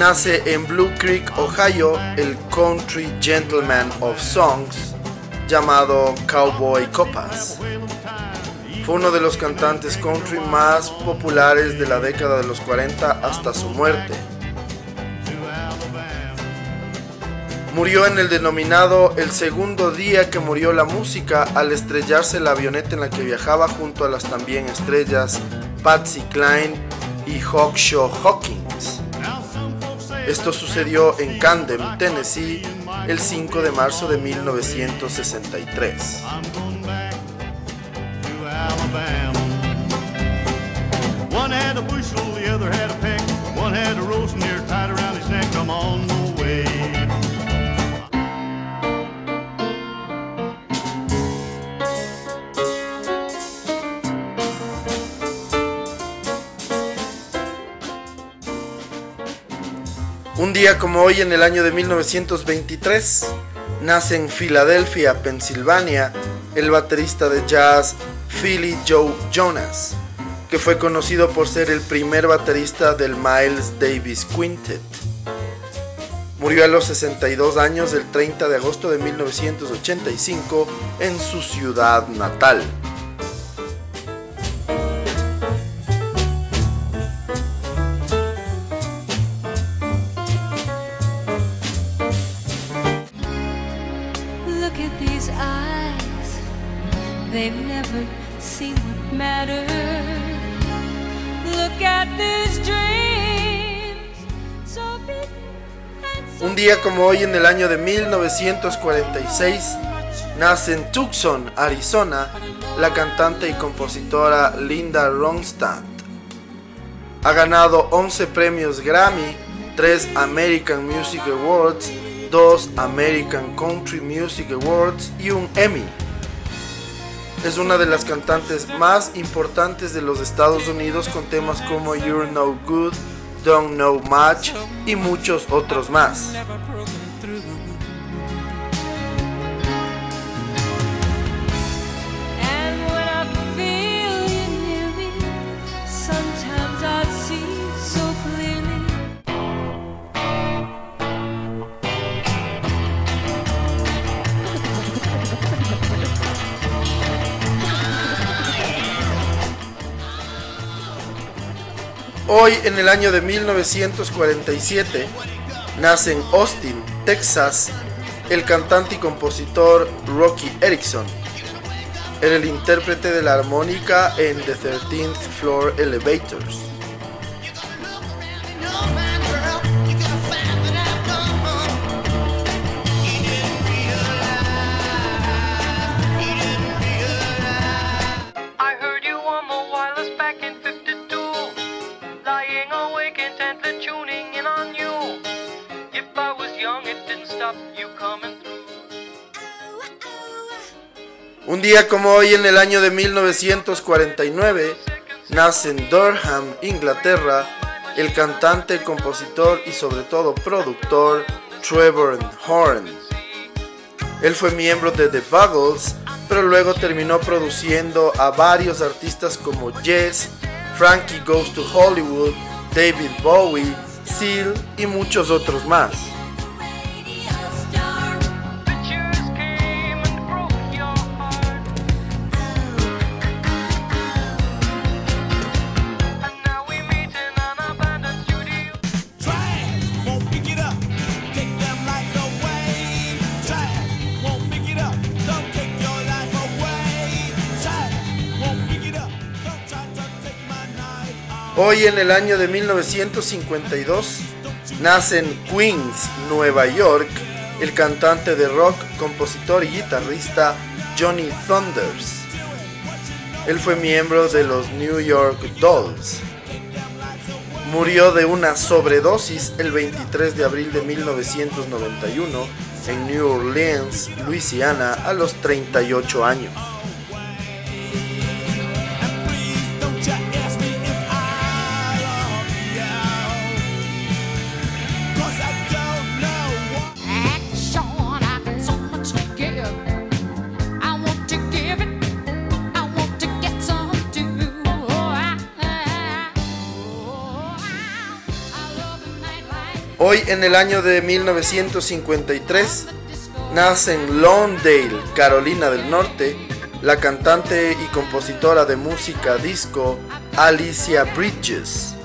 nace en Blue Creek, Ohio, el country gentleman of songs llamado Cowboy Copas. Fue uno de los cantantes country más populares de la década de los 40 hasta su muerte. Murió en el denominado el segundo día que murió la música al estrellarse la avioneta en la que viajaba junto a las también estrellas Patsy Cline y Hawkshaw Hawkins. Esto sucedió en Camden, Tennessee, el 5 de marzo de 1963. One had a bushel, the other had a como hoy en el año de 1923, nace en Filadelfia, Pensilvania, el baterista de jazz Philly Joe Jonas, que fue conocido por ser el primer baterista del Miles Davis Quintet. Murió a los 62 años el 30 de agosto de 1985 en su ciudad natal. Un día como hoy en el año de 1946 nace en Tucson, Arizona, la cantante y compositora Linda Ronstadt. Ha ganado 11 premios Grammy, 3 American Music Awards, 2 American Country Music Awards y un Emmy. Es una de las cantantes más importantes de los Estados Unidos con temas como You're No Good, Don't Know Much y muchos otros más. Hoy, en el año de 1947, nace en Austin, Texas, el cantante y compositor Rocky Erickson. Era el intérprete de la armónica en The 13th Floor Elevators. Un día como hoy, en el año de 1949, nace en Durham, Inglaterra, el cantante, compositor y sobre todo productor Trevor Horn. Él fue miembro de The Buggles, pero luego terminó produciendo a varios artistas como Yes, Frankie Goes to Hollywood, David Bowie, Seal y muchos otros más. Hoy en el año de 1952 nace en Queens, Nueva York, el cantante de rock, compositor y guitarrista Johnny Thunders. Él fue miembro de los New York Dolls. murió de una sobredosis el 23 de abril de 1991 en New Orleans, Luisiana, a los 38 años. Hoy en el año de 1953 nace en Lawndale, Carolina del Norte, la cantante y compositora de música disco Alicia Bridges.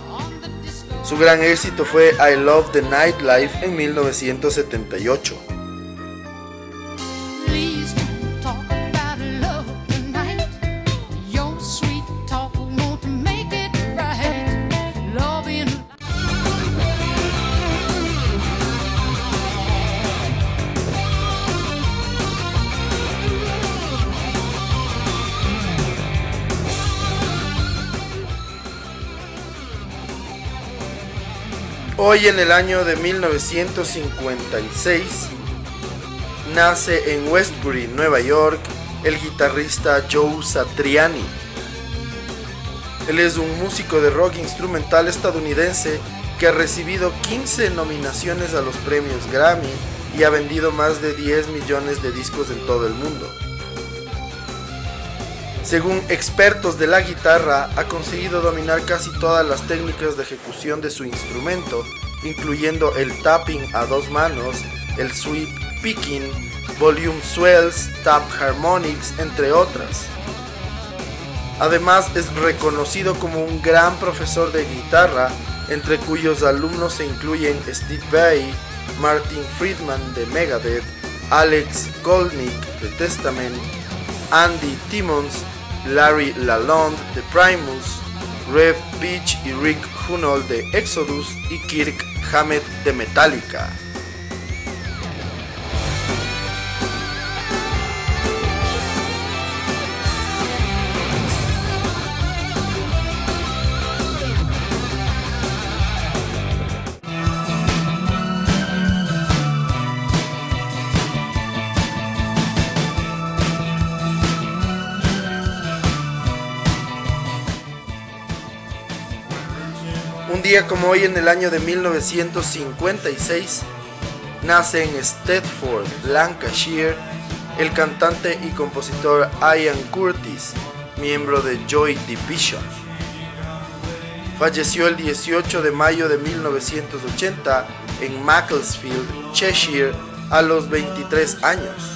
Su gran éxito fue I Love the Nightlife en 1978. Hoy en el año de 1956 nace en Westbury, Nueva York, el guitarrista Joe Satriani. Él es un músico de rock instrumental estadounidense que ha recibido 15 nominaciones a los premios Grammy y ha vendido más de 10 millones de discos en todo el mundo. Según expertos de la guitarra, ha conseguido dominar casi todas las técnicas de ejecución de su instrumento, incluyendo el tapping a dos manos, el sweep picking, volume swells, tap harmonics, entre otras. Además es reconocido como un gran profesor de guitarra, entre cuyos alumnos se incluyen Steve Vai, Martin Friedman de Megadeth, Alex Goldnick de Testament, Andy Timmons, Larry Lalonde de Primus, Rev Beach y Rick Hunold de Exodus y Kirk Hammett de Metallica. Un día como hoy en el año de 1956 nace en Stedford, Lancashire, el cantante y compositor Ian Curtis, miembro de Joy Division. Falleció el 18 de mayo de 1980 en Macclesfield, Cheshire, a los 23 años.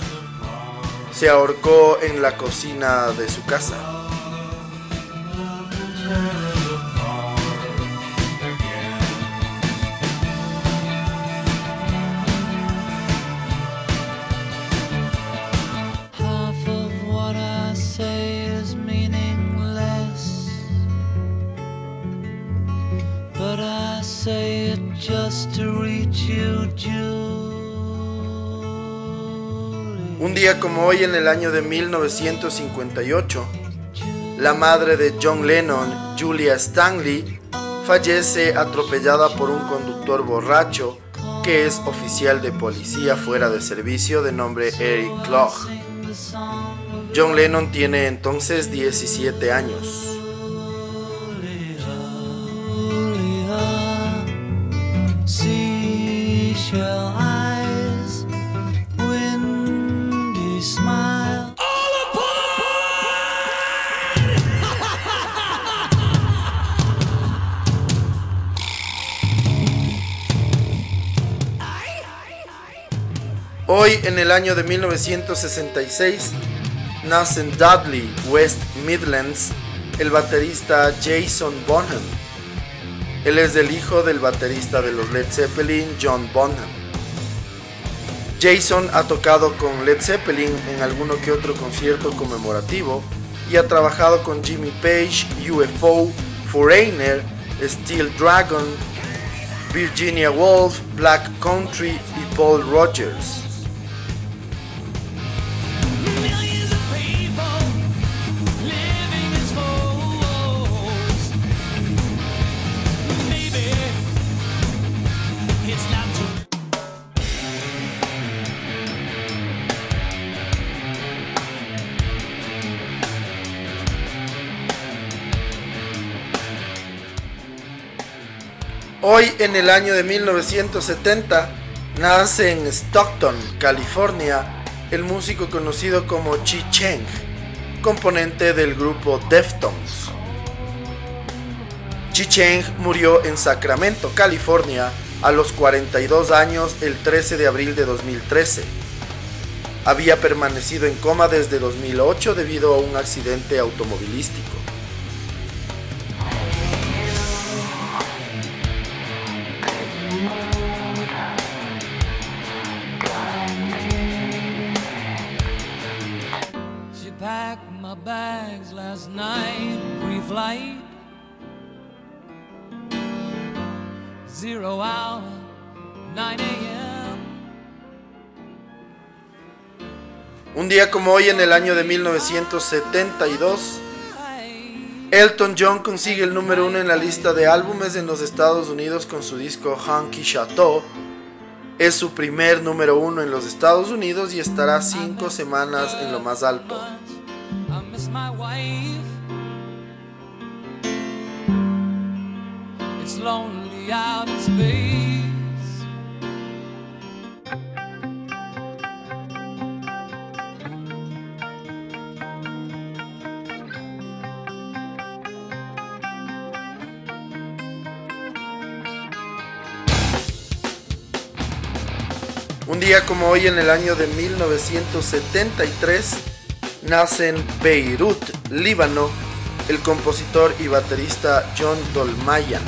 Se ahorcó en la cocina de su casa. Un día como hoy en el año de 1958, la madre de John Lennon, Julia Stanley, fallece atropellada por un conductor borracho que es oficial de policía fuera de servicio de nombre Eric Clough. John Lennon tiene entonces 17 años. Hoy en el año de 1966 nace en Dudley, West Midlands, el baterista Jason Bonham. Él es el hijo del baterista de los Led Zeppelin, John Bonham. Jason ha tocado con Led Zeppelin en alguno que otro concierto conmemorativo y ha trabajado con Jimmy Page, UFO, Foreigner, Steel Dragon, Virginia Woolf, Black Country y Paul Rogers. Hoy en el año de 1970 nace en Stockton, California, el músico conocido como Chi Cheng, componente del grupo Deftones. Chi Cheng murió en Sacramento, California, a los 42 años el 13 de abril de 2013. Había permanecido en coma desde 2008 debido a un accidente automovilístico. Un día como hoy en el año de 1972, Elton John consigue el número uno en la lista de álbumes en los Estados Unidos con su disco Honky Chateau. Es su primer número uno en los Estados Unidos y estará cinco semanas en lo más alto. Como hoy en el año de 1973 nace en Beirut, Líbano, el compositor y baterista John Dolmayan.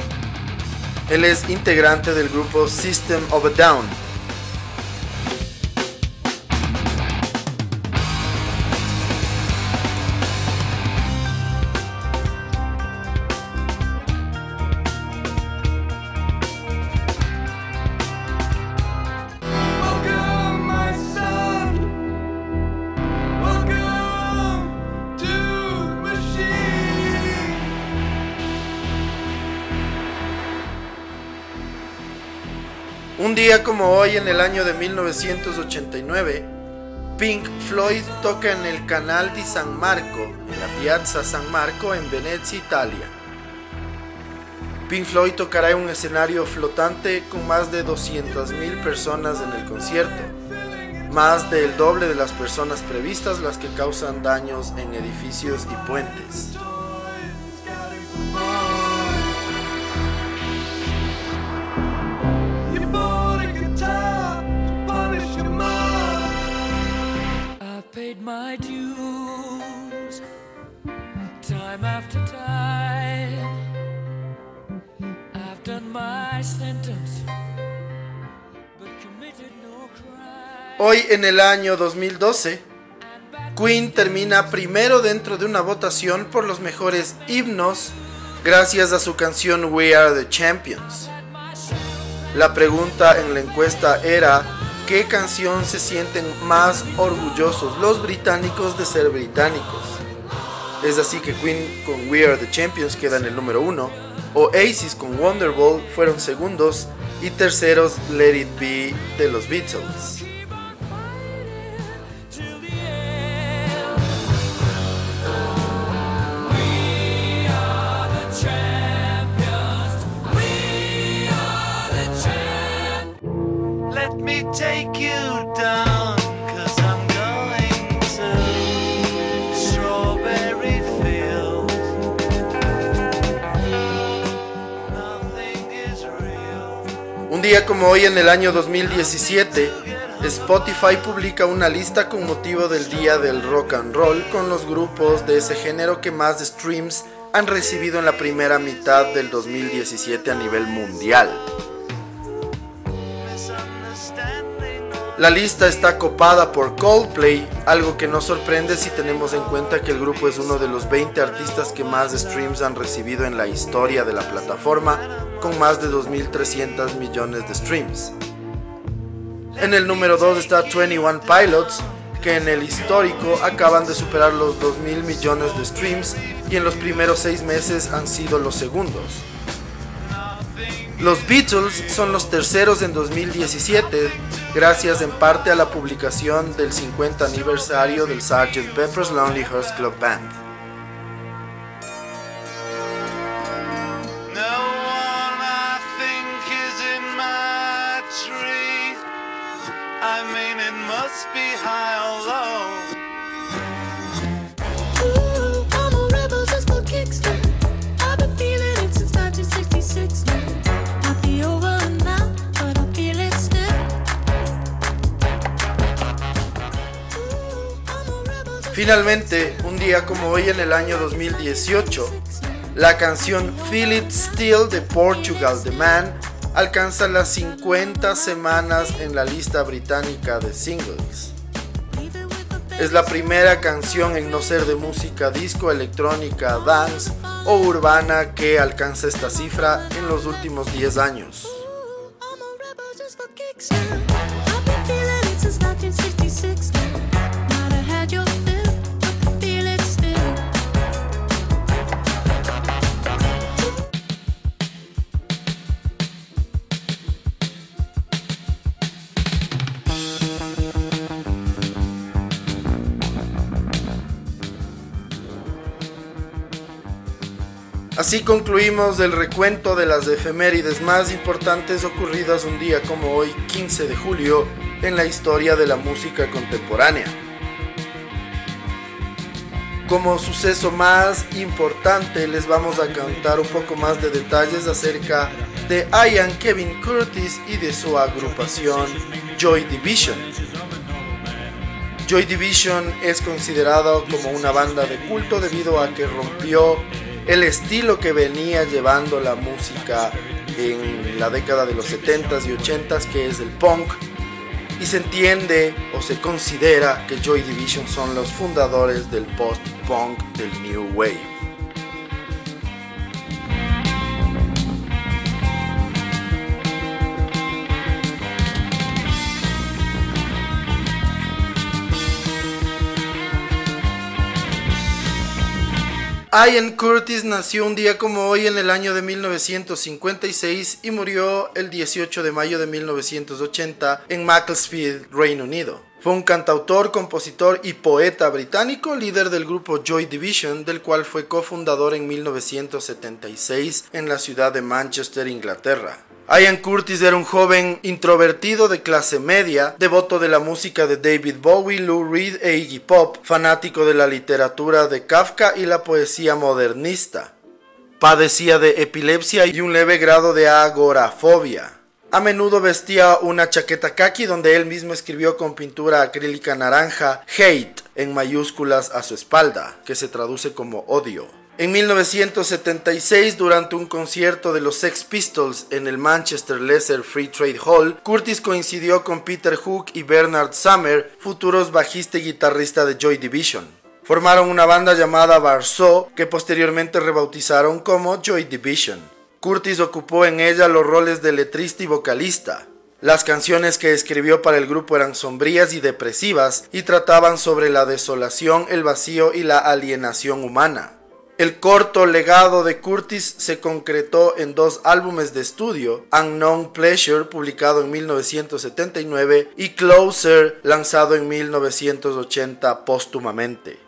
Él es integrante del grupo System of a Down. Día como hoy en el año de 1989, Pink Floyd toca en el Canal di San Marco, en la Piazza San Marco en Venecia, Italia. Pink Floyd tocará en un escenario flotante con más de 200.000 personas en el concierto, más del doble de las personas previstas las que causan daños en edificios y puentes. My dues time after time. I've done my sentence. Hoy en el año 2012, Queen termina primero dentro de una votación por los mejores himnos gracias a su canción We Are the Champions. La pregunta en la encuesta era ¿qué canción se sienten más orgullosos los británicos de ser británicos? Es así que Queen con We Are the Champions queda en el número uno, Oasis con Wonderwall fueron segundos y terceros Let It Be de los Beatles. Un día como hoy en el año 2017, Spotify publica una lista con motivo del Día del Rock and Roll con los grupos de ese género que más streams han recibido en la primera mitad del 2017 a nivel mundial. La lista está copada por Coldplay, algo que no sorprende si tenemos en cuenta que el grupo es uno de los 20 artistas que más streams han recibido en la historia de la plataforma, con más de 2.300 millones de streams. En el número 2 está 21 Pilots, que en el histórico acaban de superar los 2.000 millones de streams y en los primeros 6 meses han sido los segundos. Los Beatles son los terceros en 2017, gracias en parte a la publicación del 50 aniversario del Sgt. Pepper's Lonely Hearts Club Band. Finalmente, un día como hoy en el año 2018, la canción Feel It Still de Portugal The Man alcanza las 50 semanas en la lista británica de singles. Es la primera canción en no ser de música disco, electrónica, dance o urbana que alcanza esta cifra en los últimos 10 años. Así concluimos el recuento de las efemérides más importantes ocurridas un día como hoy, 15 de julio, en la historia de la música contemporánea. Como suceso más importante les vamos a contar un poco más de detalles acerca de Ian Kevin Curtis y de su agrupación Joy Division. Joy Division es considerado como una banda de culto debido a que rompió el estilo que venía llevando la música en la década de los 70s y 80s, que es el punk. Y se entiende o se considera que Joy Division son los fundadores del post-punk del New Wave. Ian Curtis nació un día como hoy en el año de 1956 y murió el 18 de mayo de 1980 en Macclesfield, Reino Unido. Fue un cantautor, compositor y poeta británico, líder del grupo Joy Division, del cual fue cofundador en 1976 en la ciudad de Manchester, Inglaterra. Ian Curtis era un joven introvertido de clase media, devoto de la música de David Bowie, Lou Reed e Iggy Pop, fanático de la literatura de Kafka y la poesía modernista. Padecía de epilepsia y un leve grado de agorafobia. A menudo vestía una chaqueta khaki donde él mismo escribió con pintura acrílica naranja Hate en mayúsculas a su espalda, que se traduce como odio. En 1976, durante un concierto de los Sex Pistols en el Manchester Lesser Free Trade Hall, Curtis coincidió con Peter Hook y Bernard Summer, futuros bajista y guitarrista de Joy Division. Formaron una banda llamada Barsaw, que posteriormente rebautizaron como Joy Division. Curtis ocupó en ella los roles de letrista y vocalista. Las canciones que escribió para el grupo eran sombrías y depresivas y trataban sobre la desolación, el vacío y la alienación humana. El corto legado de Curtis se concretó en dos álbumes de estudio, Unknown Pleasure, publicado en 1979, y Closer, lanzado en 1980 póstumamente.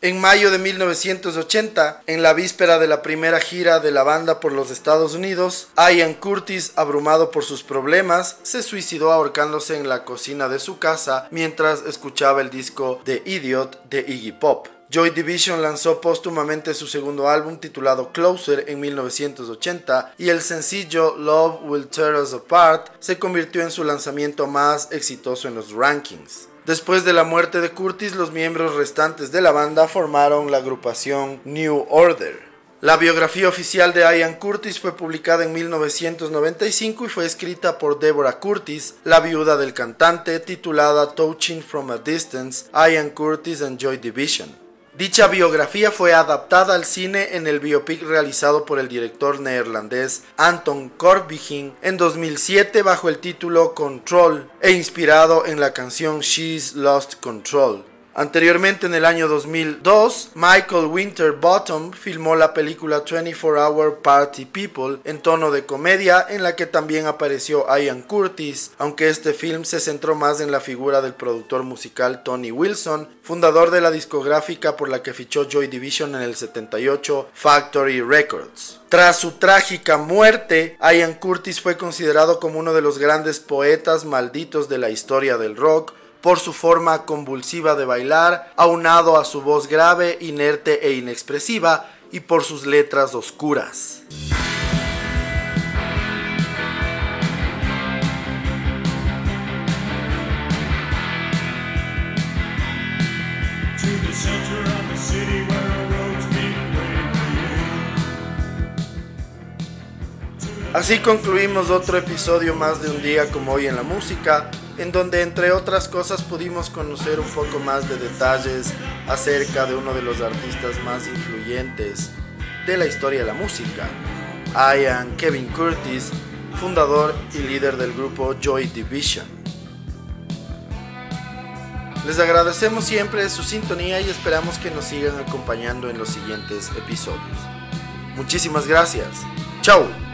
En mayo de 1980, en la víspera de la primera gira de la banda por los Estados Unidos, Ian Curtis, abrumado por sus problemas, se suicidó ahorcándose en la cocina de su casa mientras escuchaba el disco The Idiot de Iggy Pop. Joy Division lanzó póstumamente su segundo álbum titulado Closer en 1980 y el sencillo Love Will Tear Us Apart se convirtió en su lanzamiento más exitoso en los rankings. Después de la muerte de Curtis, los miembros restantes de la banda formaron la agrupación New Order. La biografía oficial de Ian Curtis fue publicada en 1995 y fue escrita por Deborah Curtis, la viuda del cantante, titulada Touching from a Distance, Ian Curtis and Joy Division. Dicha biografía fue adaptada al cine en el biopic realizado por el director neerlandés Anton Corbijn en 2007 bajo el título Control e inspirado en la canción She's Lost Control. Anteriormente, en el año 2002, Michael Winterbottom filmó la película 24 Hour Party People en tono de comedia, en la que también apareció Ian Curtis, aunque este film se centró más en la figura del productor musical Tony Wilson, fundador de la discográfica por la que fichó Joy Division en el 78, Factory Records. Tras su trágica muerte, Ian Curtis fue considerado como uno de los grandes poetas malditos de la historia del rock, por su forma convulsiva de bailar, aunado a su voz grave, inerte e inexpresiva, y por sus letras oscuras. Así concluimos otro episodio más de un día como hoy en la música, en donde entre otras cosas pudimos conocer un poco más de detalles acerca de uno de los artistas más influyentes de la historia de la música, Ian Kevin Curtis, fundador y líder del grupo Joy Division. Les agradecemos siempre su sintonía y esperamos que nos sigan acompañando en los siguientes episodios. Muchísimas gracias. Chao.